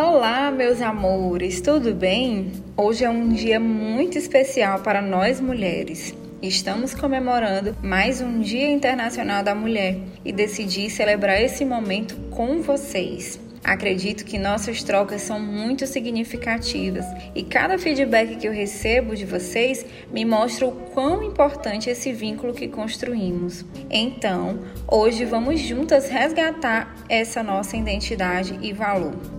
Olá, meus amores, tudo bem? Hoje é um dia muito especial para nós mulheres. Estamos comemorando mais um Dia Internacional da Mulher e decidi celebrar esse momento com vocês. Acredito que nossas trocas são muito significativas e cada feedback que eu recebo de vocês me mostra o quão importante é esse vínculo que construímos. Então, hoje vamos juntas resgatar essa nossa identidade e valor.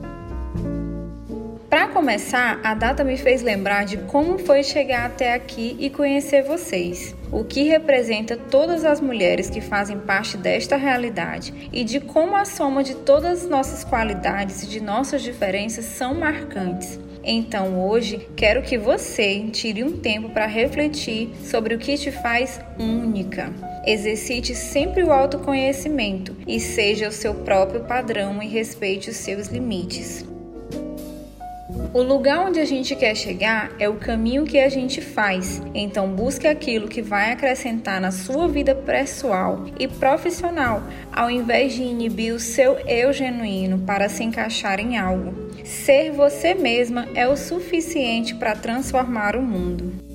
Começar, a data me fez lembrar de como foi chegar até aqui e conhecer vocês, o que representa todas as mulheres que fazem parte desta realidade e de como a soma de todas as nossas qualidades e de nossas diferenças são marcantes. Então hoje quero que você tire um tempo para refletir sobre o que te faz única. Exercite sempre o autoconhecimento e seja o seu próprio padrão e respeite os seus limites. O lugar onde a gente quer chegar é o caminho que a gente faz. Então busque aquilo que vai acrescentar na sua vida pessoal e profissional, ao invés de inibir o seu eu genuíno para se encaixar em algo. Ser você mesma é o suficiente para transformar o mundo.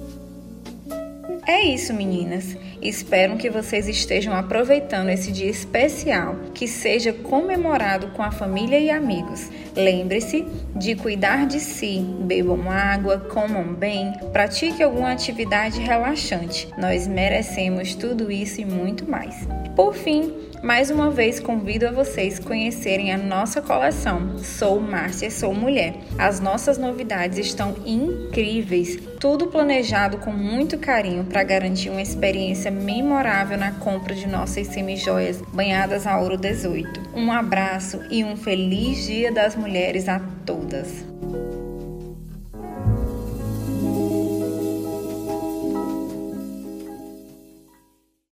É isso, meninas. Espero que vocês estejam aproveitando esse dia especial, que seja comemorado com a família e amigos. Lembre-se de cuidar de si, bebam água, comam bem, pratique alguma atividade relaxante. Nós merecemos tudo isso e muito mais. Por fim, mais uma vez convido a vocês conhecerem a nossa coleção Sou Márcia, Sou Mulher. As nossas novidades estão incríveis, tudo planejado com muito carinho para garantir uma experiência memorável na compra de nossas semijoias banhadas a ouro 18. Um abraço e um feliz Dia das Mulheres a todas!